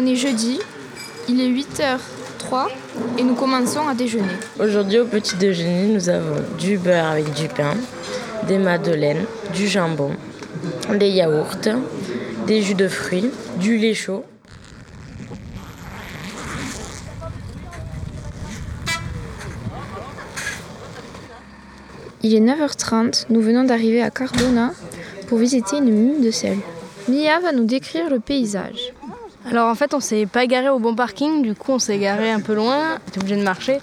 On est jeudi, il est 8h03 et nous commençons à déjeuner. Aujourd'hui au petit déjeuner, nous avons du beurre avec du pain, des madeleines, du jambon, des yaourts, des jus de fruits, du lait chaud. Il est 9h30, nous venons d'arriver à Cardona pour visiter une mine de sel. Mia va nous décrire le paysage. Alors en fait, on s'est pas garé au bon parking, du coup on s'est garé un peu loin, on était obligé de marcher.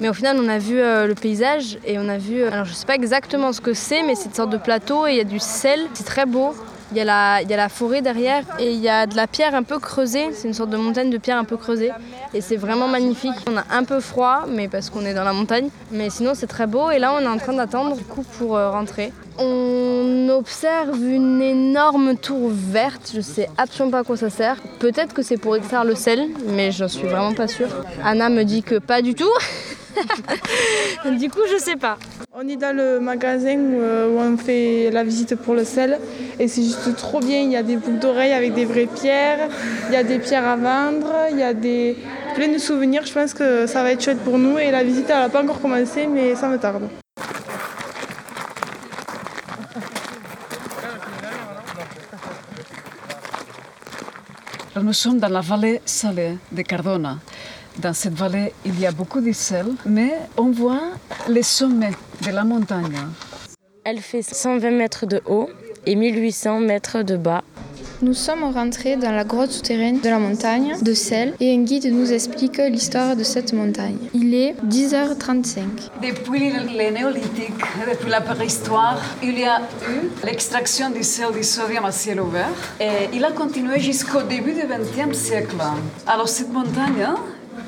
Mais au final, on a vu euh, le paysage et on a vu. euh, alors je sais pas exactement ce que c'est, mais c'est une sorte de plateau et il y a du sel. C'est très beau. Il y, a la, forêt derrière et il y a de la pierre un peu creusée. C'est une sorte de montagne de pierre un peu creusée. Et c'est vraiment magnifique. On a un peu froid, mais parce qu'on est dans la montagne. Mais sinon, c'est très beau. Et là, on est en train d'attendre du coup pour euh, rentrer. On observe une énorme tour verte. Je sais absolument pas à quoi ça sert. Peut-être que c'est pour extraire le sel, mais j'en suis vraiment pas sûre. Anna me dit que pas du tout. du coup, je sais pas. On est dans le magasin où, euh, où on fait la visite pour le sel et c'est juste trop bien. Il y a des boucles d'oreilles avec des vraies pierres, il y a des pierres à vendre, il y a des plein de souvenirs. Je pense que ça va être chouette pour nous et la visite elle n'a pas encore commencé mais ça me tarde. Nous sommes dans la vallée salée de Cardona. Dans cette vallée, il y a beaucoup de sel, mais on voit les sommets de la montagne. Elle fait 120 mètres de haut et 1800 mètres de bas. Nous sommes rentrés dans la grotte souterraine de la montagne de sel et un guide nous explique l'histoire de cette montagne. Il est 10h35. Depuis le néolithique, depuis la préhistoire, il y a eu l'extraction du sel du sodium à ciel ouvert et il a continué jusqu'au début du XXe siècle. Alors cette montagne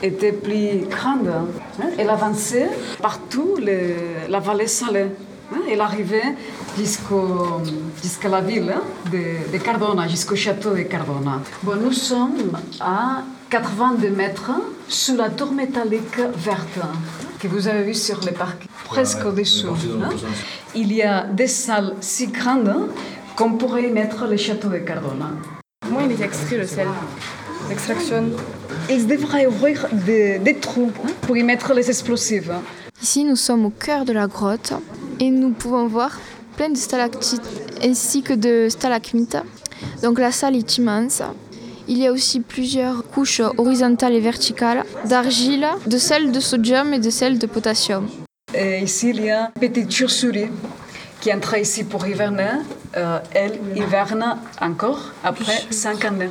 était plus grande. hein. Elle avançait partout le- la vallée salée. hein. Elle arrivait jusqu'au- jusqu'à la ville hein, de, de Cardona, jusqu'au château de Cardona. Bon, nous sommes à 82 mètres sous la tour métallique verte que vous avez vue sur le parc, presque au-dessous. Il y a des salles si grandes qu'on pourrait y mettre le château de Cardona. Comment il est extrait le sel L'extraction Ils devraient ouvrir des, des trous pour y mettre les explosifs. Ici, nous sommes au cœur de la grotte et nous pouvons voir plein de stalactites ainsi que de stalagmites. Donc la salle est immense. Il y a aussi plusieurs couches horizontales et verticales d'argile, de sel de sodium et de sel de potassium. Et ici, il y a une petite chauve-souris qui entre ici pour hiverner. Euh, elle hiverne encore après 5 années.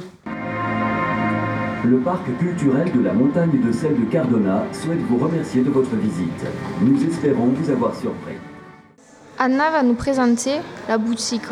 Le parc culturel de la montagne de sel de Cardona souhaite vous remercier de votre visite. Nous espérons vous avoir surpris. Anna va nous présenter la boutique.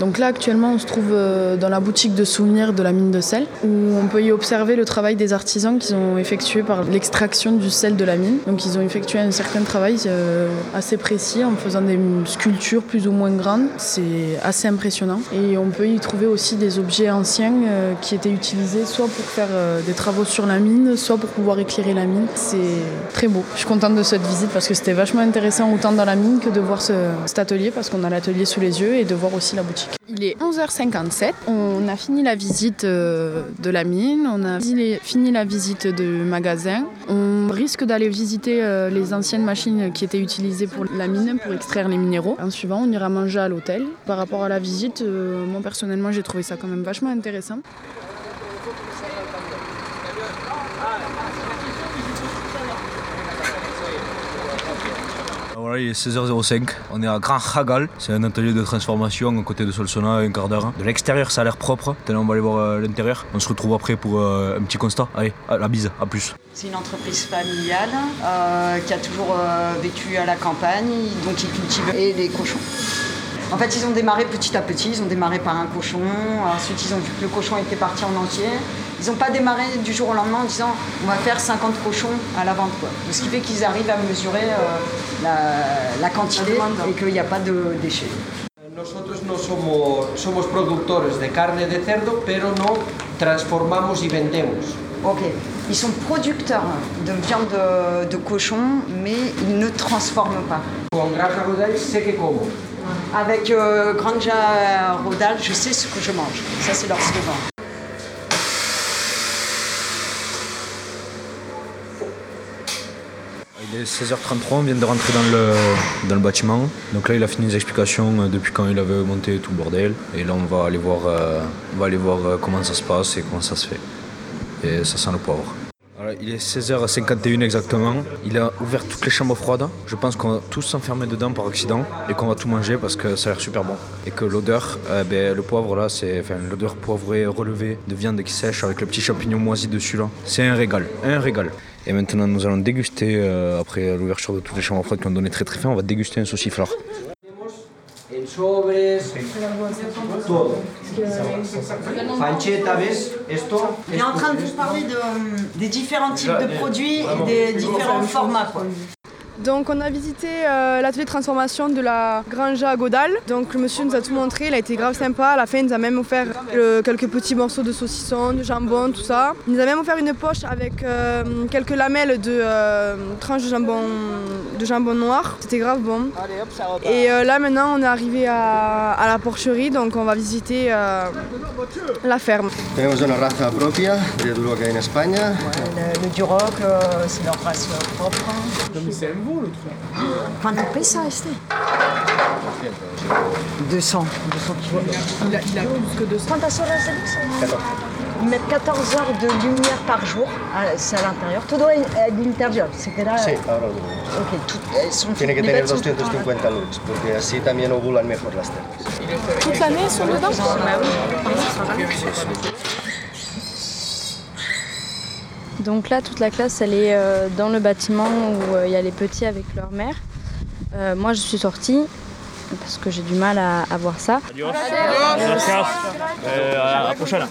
Donc là actuellement on se trouve euh, dans la boutique de souvenirs de la mine de sel où on peut y observer le travail des artisans qui ont effectué par l'extraction du sel de la mine. Donc ils ont effectué un certain travail euh, assez précis en faisant des sculptures plus ou moins grandes. C'est assez impressionnant. Et on peut y trouver aussi des objets anciens euh, qui étaient utilisés soit pour faire des travaux sur la mine, soit pour pouvoir éclairer la mine. C'est très beau. Je suis contente de cette visite parce que c'était vachement intéressant autant dans la mine que de voir ce- cet atelier parce qu'on a l'atelier sous les yeux et de voir aussi la boutique. Il est 11h57. On a fini la visite euh, de la mine, on a fini la visite du magasin. On risque d'aller visiter euh, les anciennes machines qui étaient utilisées pour la mine, pour extraire les minéraux. En suivant, on ira manger à l'hôtel. Par rapport à la visite, euh, moi personnellement, j'ai trouvé ça quand même vachement intéressant. Il est 16h05. On est à Grand Hagal. C'est un atelier de transformation à côté de Solsona, un quart d'heure. De l'extérieur, ça a l'air propre. Maintenant, on va aller voir euh, l'intérieur. On se retrouve après pour euh, un petit constat. Allez, à la bise, à plus. C'est une entreprise familiale euh, qui a toujours vécu à la campagne, donc ils cultivent et les cochons. En fait, ils ont démarré petit à petit. Ils ont démarré par un cochon. Ensuite, ils ont vu que le cochon était parti en entier. Ils n'ont pas démarré du jour au lendemain en disant on va faire 50 cochons à la vente. Quoi. Ce qui fait qu'ils arrivent à mesurer euh, la, la quantité et qu'il n'y a pas de déchets. Nosotros no somos, somos productores de carne de cerdo, pero no transformamos y vendemos. Ok. Ils sont producteurs de viande de, de cochon, mais ils ne transforment pas. Con granja rodal sé que como. Avec euh, Granja Rodal, je sais ce que je mange. Ça, c'est leur slogan. Il est 16h33, on vient de rentrer dans le, bâtiment. Donc là, il a fini les explications euh, depuis quand il avait monté tout le bordel. Et là, on va aller voir, euh, on va aller voir euh, comment ça se passe et comment ça se fait. Et ça sent le poivre. Il est 16h51 exactement. Il a ouvert toutes les chambres froides. Je pense qu'on va tous s'enfermer dedans par accident et qu'on va tout manger parce que ça a l'air super bon. Et que l'odeur, ben, le poivre là, c'est l'odeur poivrée relevée de viande qui sèche avec le petit champignon moisi dessus là. C'est un régal, un régal. Et maintenant, nous allons déguster, euh, après l'ouverture de toutes les chambres froides qui ont donné très très faim, on va déguster un sauciflard. Il est en train de vous parler de, des différents types de produits et des différents formats. Quoi. Donc on a visité euh, l'atelier de transformation de la Grange à Godal. Donc le monsieur nous a tout montré, il a été grave sympa. À la fin il nous a même offert euh, quelques petits morceaux de saucisson, de jambon, tout ça. Il nous a même offert une poche avec euh, quelques lamelles de euh, tranches de jambon, de jambon noir. C'était grave bon. Et euh, là maintenant on est arrivé à, à la porcherie, donc on va visiter euh, la ferme. Tenemos una raza propia de que hay en España. Le, Duroc, c'est leur race propre. Quanto pesa este 200. 200 kilos. Il a, il a plus que 200. Quantas horas de luz? Ils mettent 14 heures de lumière par jour, à- c'est à l'intérieur. Todo en en interior, se queda... Sí, ahora lo Ok, tout, elles sont Tiene que tener bêtes sont toutes 250 lux, porque así también ovulan mejor las terras. Toute l'année ils sont dedans Donc là, toute la classe, elle est euh, dans le bâtiment où euh, il y a les petits avec leur mère. Euh, moi, je suis sortie parce que j'ai du mal à, à voir ça. Adios. Gracias. Eh, a la prochaine.